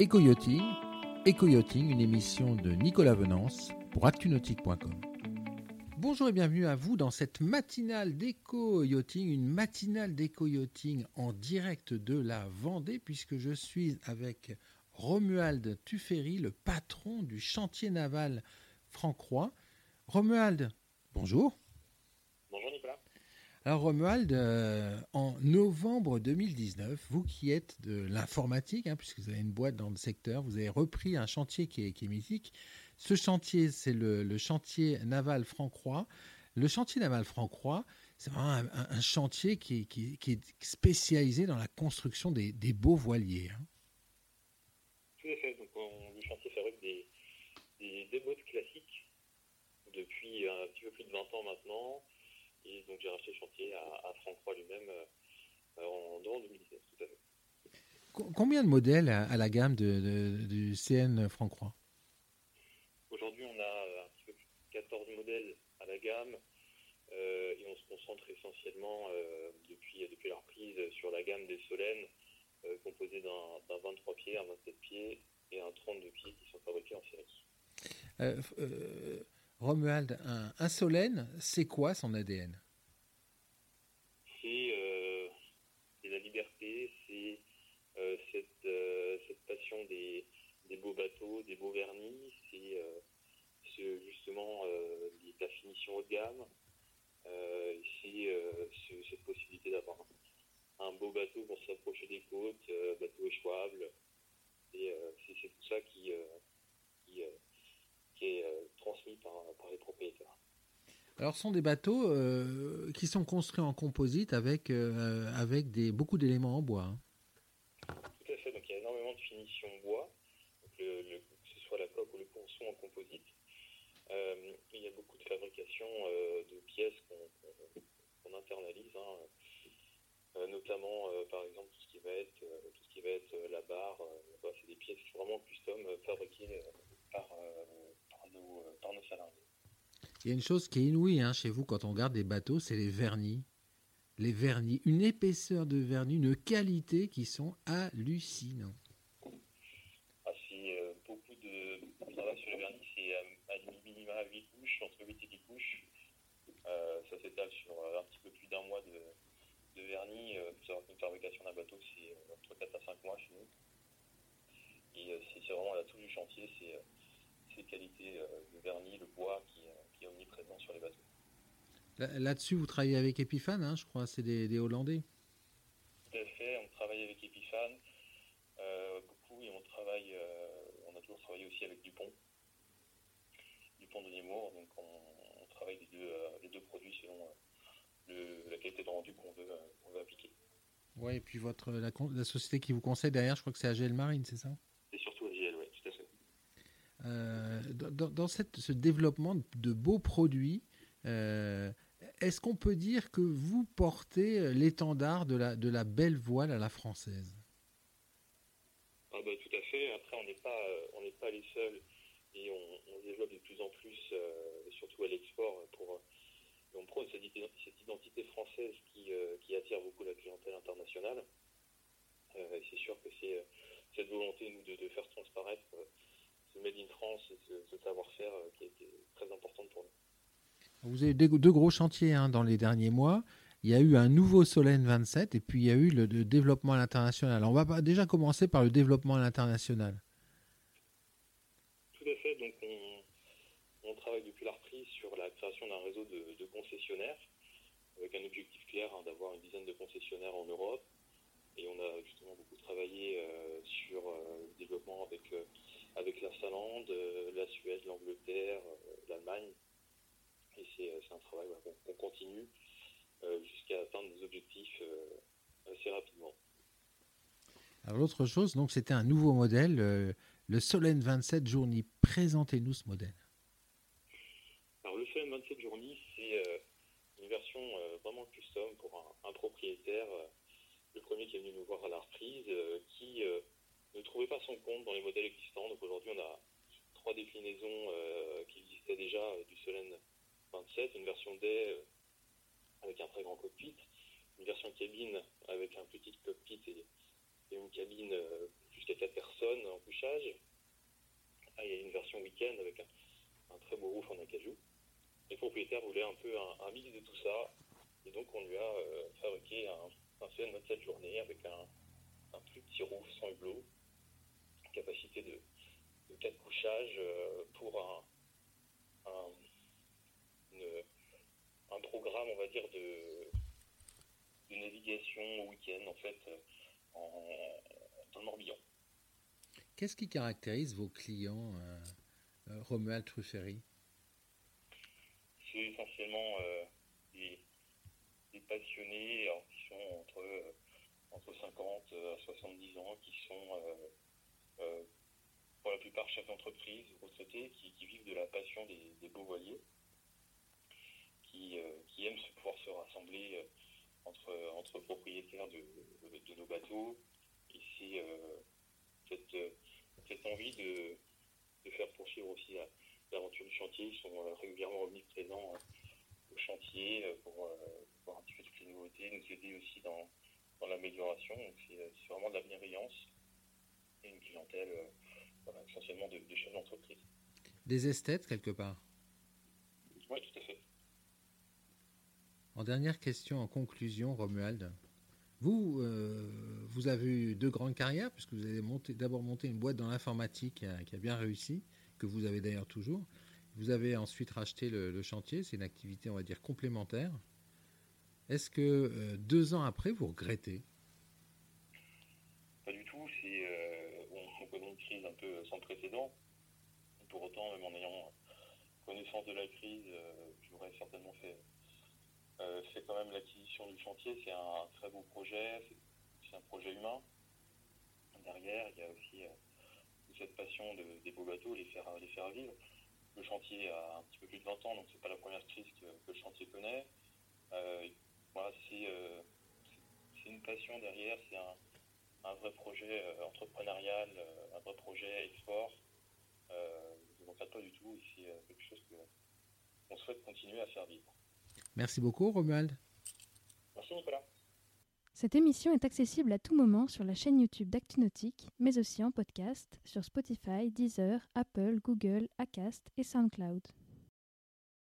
Éco-yachting, une émission de Nicolas Venance pour actunautique.com. Bonjour et bienvenue à vous dans cette matinale d'éco-yachting, une matinale d'éco-yachting en direct de la Vendée, puisque je suis avec Romuald Tuffery, le patron du chantier naval Franc-Croix. Romuald, bonjour. Alors Romuald, euh, en novembre 2019, vous qui êtes de l'informatique, hein, puisque vous avez une boîte dans le secteur, vous avez repris un chantier qui est, mythique. Ce chantier, c'est le, chantier naval Franc-Croix. Le chantier naval Franc-Croix, c'est vraiment un, chantier qui, est spécialisé dans la construction des, beaux voiliers. Hein. Tout à fait. Donc, le chantier fabrique des, des, des classiques depuis un petit peu plus de 20 ans maintenant. Donc j'ai racheté le chantier à, à Franck lui-même euh, en, 2017, tout à fait. Combien de modèles à, la gamme de, du CN Franck-Croix Aujourd'hui, on a euh, un petit peu plus de 14 modèles à la gamme euh, et on se concentre essentiellement depuis, depuis la reprise sur la gamme des Solènes composée d'un 23 pieds, un 27 pieds et un 32 pieds qui sont fabriqués en série. Romuald, un, Solène, c'est quoi son ADN euh, C'est la liberté, c'est euh, euh, cette, passion des, beaux bateaux, des beaux vernis, c'est justement la finition haut de gamme, c'est cette possibilité d'avoir un beau bateau pour s'approcher des côtes, bateau échouable. C'est tout ça qui est euh, transmis par, les propriétaires. Alors, ce sont des bateaux euh, qui sont construits en composite avec, euh, avec des, beaucoup d'éléments en bois. Hein. Tout à fait. Donc, il y a énormément de finition bois, que ce soit la coque ou le ponçon en composite. il y a beaucoup de fabrication de pièces qu'on internalise, hein. notamment, par exemple, tout ce qui va être, tout ce qui va être la barre. c'est des pièces vraiment custom fabriquées par, il y a une chose qui est inouïe hein, chez vous quand on regarde des bateaux, c'est les vernis. Les vernis, une épaisseur de vernis, une qualité qui sont hallucinants. Ah, c'est euh, beaucoup de travail sur les vernis, c'est à, à minima 8 couches, entre 8 et 10 couches. Euh, ça s'étale sur euh, un petit peu plus d'un mois de, de vernis. Euh, une fabrication d'un bateau, c'est entre 4 à 5 mois chez nous. Et c'est vraiment la touche du chantier, c'est ces qualités euh, de vernis, le bois qui, euh, qui, est omniprésent sur les bateaux. Là-dessus, vous travaillez avec Epiphan, hein, je crois, c'est des, Hollandais. Tout à fait, on travaille avec Epiphan euh, beaucoup et on travaille, on a toujours travaillé aussi avec Dupont, Dupont de Nemours, donc on, travaille les deux, les deux produits selon la qualité de rendu qu'on veut, veut, appliquer. Oui, et puis votre, la, la, société qui vous conseille derrière, je crois que c'est AGL Marine, c'est ça? Euh, dans, ce développement de beaux produits, euh, est-ce qu'on peut dire que vous portez l'étendard de la, belle voile à la française? Ah bah, Tout à fait. Après, on n'est pas, pas les seuls et on, développe de plus en plus, euh, surtout à l'export, pour on prône cette, identité française qui, attire beaucoup la clientèle internationale. c'est sûr que c'est cette volonté de, faire transparaître France et ce, savoir-faire euh, qui a été très important pour nous. Vous avez deux, gros chantiers hein, dans les derniers mois. Il y a eu un nouveau Solène 27 et puis il y a eu le, développement à l'international. On va déjà commencer par le développement à l'international. Tout à fait. Donc on, travaille depuis la reprise sur la création d'un réseau de, concessionnaires avec un objectif clair hein, d'avoir une dizaine de concessionnaires en Europe. Et on a justement beaucoup travaillé euh, sur euh, le développement avec avec la Finlande, euh, la Suède, l'Angleterre, euh, l'Allemagne. Et c'est euh, un travail qu'on continue jusqu'à atteindre des objectifs assez rapidement. Alors l'autre chose, donc c'était un nouveau modèle, le Solène 27 Journey. Présentez-nous ce modèle. Alors le Solène 27 Journey, c'est une version vraiment custom pour un, propriétaire, le premier qui est venu nous voir à la reprise, qui ne trouvait pas son compte dans les modèles existants. Donc aujourd'hui, on a trois déclinaisons euh, qui existaient déjà euh, du Solène 27, une version D euh, avec un très grand cockpit, une version cabine avec un petit cockpit et, une cabine jusqu'à 4 personnes en couchage. Ah, il y a une version week-end avec un, très beau roof en acajou. Les propriétaires voulaient un peu un, mix de tout ça. Et donc, on lui a fabriqué un, un de 7 journées avec un, un plus petit roof sans hublot, capacité de, de 4 couchages pour un, un programme, on va dire, de, de navigation au week-end, en fait, en, dans le Morbihan. Qu'est-ce qui caractérise vos clients, euh, euh Romuald Trufferi? C'est essentiellement euh, des, passionnés qui sont entre, euh, entre 50 à 70 ans, qui sont pour la plupart chefs d'entreprise, retraités, qui, vivent de la passion des, beaux voiliers qui, euh, aiment pouvoir se rassembler euh, entre, propriétaires de, nos bateaux. Et c'est euh, cette, envie de, faire poursuivre aussi l'aventure du chantier. Ils sont régulièrement revenus présents au chantier pour voir un petit peu toutes les nouveautés, nous aider aussi dans, dans l'amélioration. C'est vraiment de la bienveillance et une clientèle essentiellement de, de chefs d'entreprise. Des esthètes quelque part Oui, tout à fait. En dernière question, en conclusion, Romuald, vous, euh, vous avez eu deux grandes carrières, puisque vous avez d'abord monté une boîte dans l'informatique qui, a, bien réussi, que vous avez d'ailleurs toujours. Vous avez ensuite racheté le, chantier, c'est une activité, on va dire, complémentaire. Est-ce que euh, deux ans après, vous regrettez Pas du tout. Euh, on, connaît une crise un peu sans précédent. Pour autant, même en ayant connaissance de la crise, j'aurais certainement fait euh, c'est quand même l'acquisition du chantier, c'est un très beau projet, c'est un projet humain. Derrière, il y a aussi euh, cette passion de, des beaux bateaux, les faire, les faire vivre. Le chantier a un petit peu plus de 20 ans, donc c'est pas la première crise que, le chantier connaît. Euh, voilà, c'est une passion derrière, c'est un, vrai projet entrepreneurial, un vrai projet export. je ne regrette pas du tout, c'est quelque chose qu'on souhaite continuer à faire vivre. Merci beaucoup, Romuald. Merci, Nicolas. Cette émission est accessible à tout moment sur la chaîne YouTube d'ActuNautique, mais aussi en podcast sur Spotify, Deezer, Apple, Google, Acast et SoundCloud.